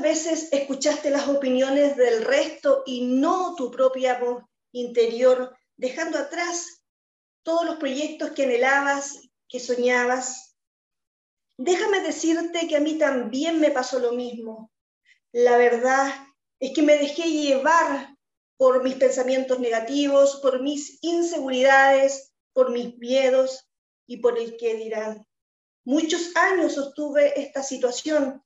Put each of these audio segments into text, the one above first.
¿Cuántas veces escuchaste las opiniones del resto y no tu propia voz interior, dejando atrás todos los proyectos que anhelabas, que soñabas? Déjame decirte que a mí también me pasó lo mismo. La verdad es que me dejé llevar por mis pensamientos negativos, por mis inseguridades, por mis miedos y por el que dirán. Muchos años sostuve esta situación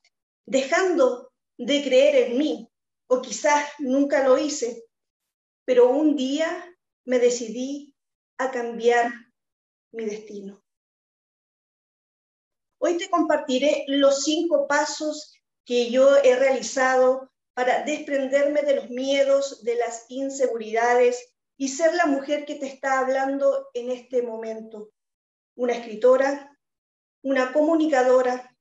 dejando de creer en mí, o quizás nunca lo hice, pero un día me decidí a cambiar mi destino. Hoy te compartiré los cinco pasos que yo he realizado para desprenderme de los miedos, de las inseguridades y ser la mujer que te está hablando en este momento. Una escritora, una comunicadora,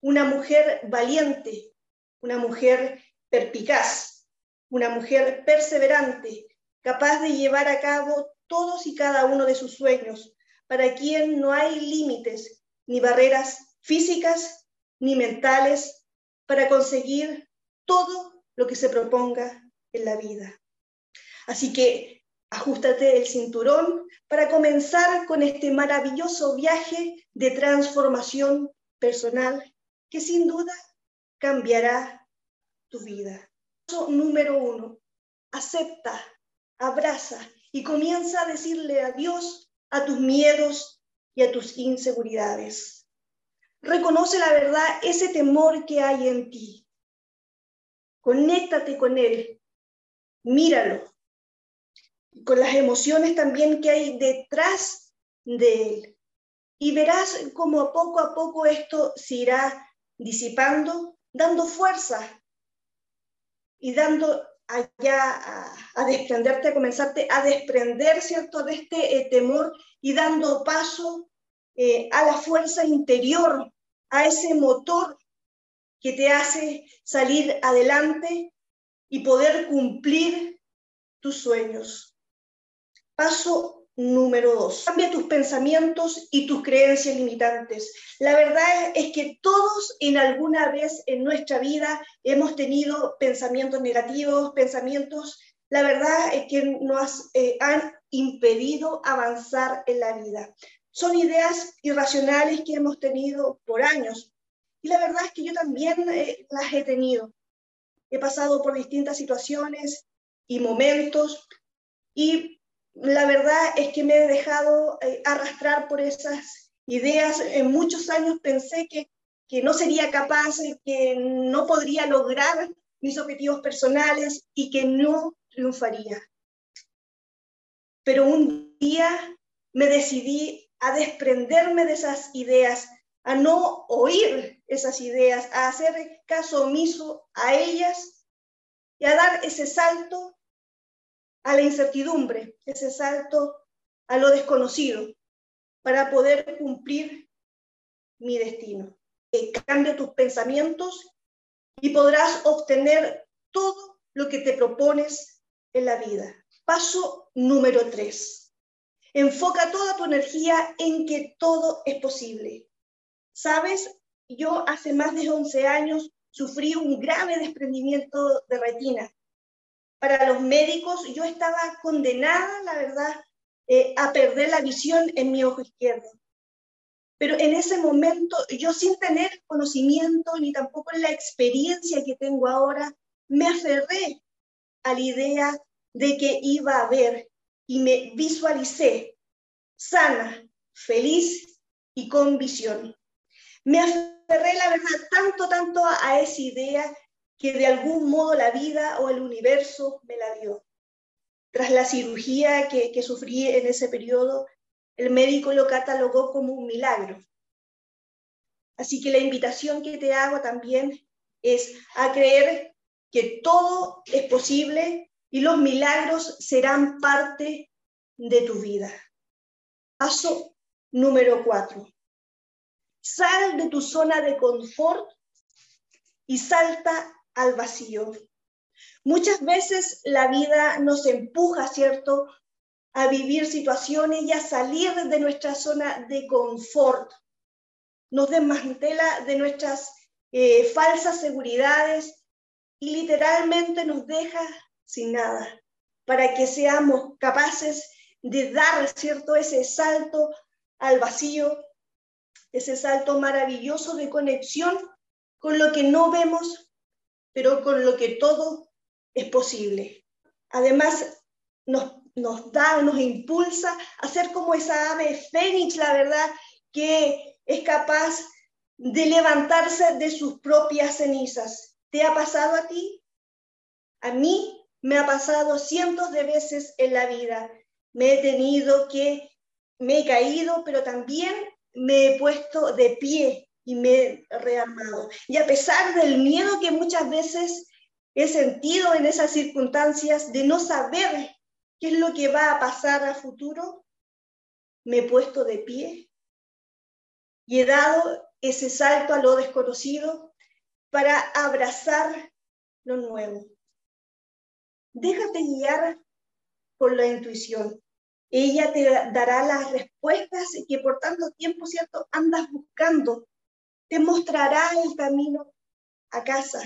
una mujer valiente, una mujer perpicaz, una mujer perseverante, capaz de llevar a cabo todos y cada uno de sus sueños, para quien no hay límites ni barreras físicas ni mentales para conseguir todo lo que se proponga en la vida. Así que ajustate el cinturón para comenzar con este maravilloso viaje de transformación personal que sin duda cambiará tu vida. Paso número uno, acepta, abraza y comienza a decirle adiós a tus miedos y a tus inseguridades. Reconoce la verdad, ese temor que hay en ti. Conéctate con él, míralo, con las emociones también que hay detrás de él. Y verás cómo poco a poco esto se irá disipando, dando fuerza y dando allá a, desprenderte, a comenzarte a desprender, ¿cierto?, de este eh, temor y dando paso eh, a la fuerza interior, a ese motor que te hace salir adelante y poder cumplir tus sueños. Paso Número dos, cambia tus pensamientos y tus creencias limitantes. La verdad es que todos en alguna vez en nuestra vida hemos tenido pensamientos negativos, pensamientos, la verdad es que nos eh, han impedido avanzar en la vida. Son ideas irracionales que hemos tenido por años. Y la verdad es que yo también eh, las he tenido. He pasado por distintas situaciones y momentos y la verdad es que me he dejado eh, arrastrar por esas ideas. En muchos años pensé que, que no sería capaz, que no podría lograr mis objetivos personales y que no triunfaría. Pero un día me decidí a desprenderme de esas ideas, a no oír esas ideas, a hacer caso omiso a ellas y a dar ese salto a la incertidumbre, ese salto a lo desconocido, para poder cumplir mi destino. Eh, cambia tus pensamientos y podrás obtener todo lo que te propones en la vida. Paso número tres. Enfoca toda tu energía en que todo es posible. Sabes, yo hace más de 11 años sufrí un grave desprendimiento de retina para los médicos, yo estaba condenada, la verdad, eh, a perder la visión en mi ojo izquierdo. Pero en ese momento, yo sin tener conocimiento ni tampoco la experiencia que tengo ahora, me aferré a la idea de que iba a ver y me visualicé sana, feliz y con visión. Me aferré, la verdad, tanto, tanto a esa idea que de algún modo la vida o el universo me la dio. Tras la cirugía que, que sufrí en ese periodo, el médico lo catalogó como un milagro. Así que la invitación que te hago también es a creer que todo es posible y los milagros serán parte de tu vida. Paso número cuatro. Sal de tu zona de confort y salta al vacío. Muchas veces la vida nos empuja, ¿cierto?, a vivir situaciones y a salir de nuestra zona de confort. Nos desmantela de nuestras eh, falsas seguridades y literalmente nos deja sin nada, para que seamos capaces de dar, ¿cierto?, ese salto al vacío, ese salto maravilloso de conexión con lo que no vemos, pero con lo que todo es posible. Además, nos, nos da, nos impulsa a ser como esa ave fénix, la verdad, que es capaz de levantarse de sus propias cenizas. ¿Te ha pasado a ti? A mí me ha pasado cientos de veces en la vida. Me he tenido que, me he caído, pero también me he puesto de pie y me he rearmado. Y a pesar del miedo que muchas veces he sentido en esas circunstancias de no saber qué es lo que va a pasar a futuro, me he puesto de pie y he dado ese salto a lo desconocido para abrazar lo nuevo. Déjate guiar por la intuición. Ella te dará las respuestas que por tanto tiempo, ¿cierto?, andas buscando. Te mostrará el camino a casa,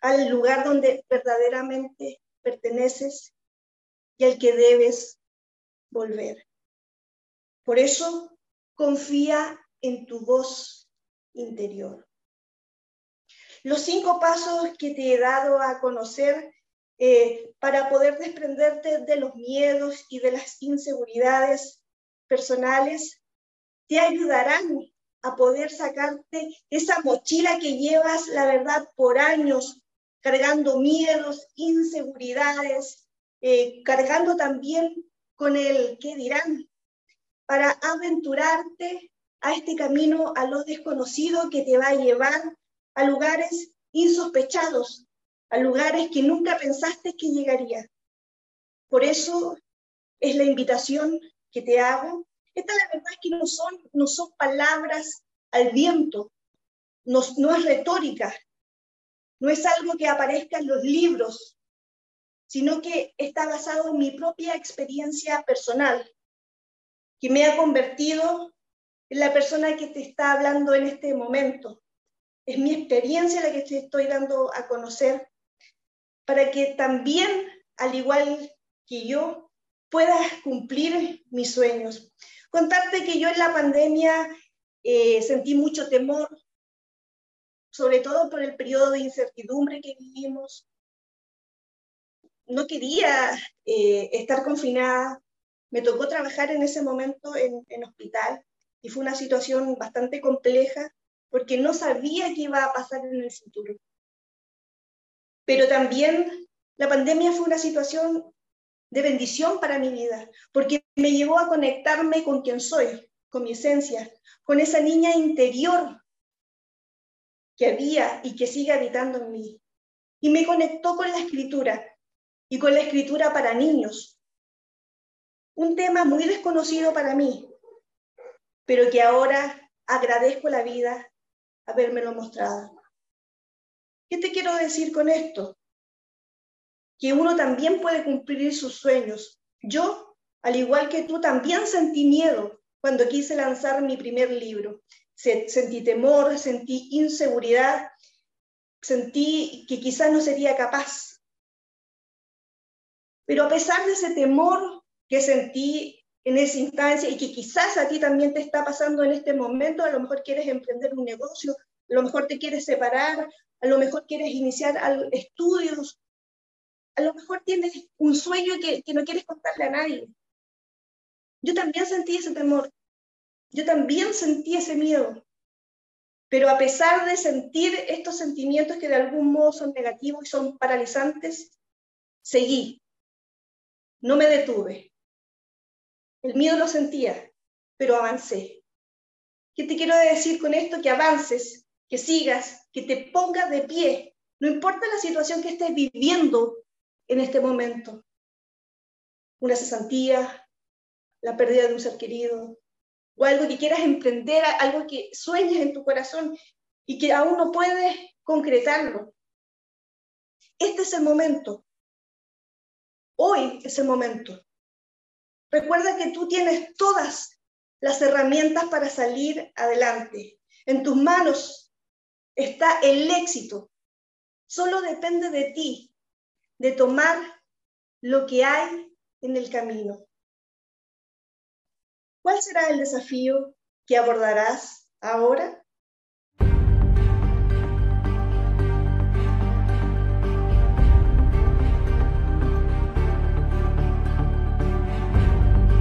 al lugar donde verdaderamente perteneces y al que debes volver. Por eso, confía en tu voz interior. Los cinco pasos que te he dado a conocer eh, para poder desprenderte de los miedos y de las inseguridades personales te ayudarán a poder sacarte esa mochila que llevas, la verdad, por años, cargando miedos, inseguridades, eh, cargando también con el qué dirán, para aventurarte a este camino a lo desconocido que te va a llevar a lugares insospechados, a lugares que nunca pensaste que llegaría. Por eso es la invitación que te hago. Esta la verdad es que no son, no son palabras al viento, no, no es retórica, no es algo que aparezca en los libros, sino que está basado en mi propia experiencia personal, que me ha convertido la persona que te está hablando en este momento. Es mi experiencia la que te estoy dando a conocer para que también, al igual que yo, puedas cumplir mis sueños. Contarte que yo en la pandemia eh, sentí mucho temor, sobre todo por el periodo de incertidumbre que vivimos. No quería eh, estar confinada. Me tocó trabajar en ese momento en, en hospital y fue una situación bastante compleja porque no sabía qué iba a pasar en el futuro. Pero también la pandemia fue una situación de bendición para mi vida, porque me llevó a conectarme con quien soy, con mi esencia, con esa niña interior que había y que sigue habitando en mí. Y me conectó con la escritura y con la escritura para niños. Un tema muy desconocido para mí, pero que ahora agradezco la vida habérmelo mostrado. ¿Qué te quiero decir con esto? Que uno también puede cumplir sus sueños. Yo, al igual que tú, también sentí miedo cuando quise lanzar mi primer libro. Sentí temor, sentí inseguridad, sentí que quizás no sería capaz. Pero a pesar de ese temor que sentí en esa instancia y que quizás a ti también te está pasando en este momento, a lo mejor quieres emprender un negocio, a lo mejor te quieres separar, a lo mejor quieres iniciar estudios, a lo mejor tienes un sueño que, no quieres contarle a nadie. Yo también sentí ese temor, yo también sentí ese miedo, pero a pesar de sentir estos sentimientos que de algún modo son negativos y son paralizantes, seguí, no me detuve, el miedo lo sentía, pero avancé. ¿Qué te quiero decir con esto? Que avances, que sigas, que te pongas de pie. No importa la situación que estés viviendo en este momento. Una cesantía, la pérdida de un ser querido, o algo que quieras emprender, algo que sueñes en tu corazón y que aún no puedes concretarlo. Este es el momento. Hoy es el momento. Recuerda que tú tienes todas las herramientas para salir adelante. En tus manos está el éxito. Solo depende de ti, de tomar lo que hay en el camino. ¿Cuál será el desafío que abordarás ahora?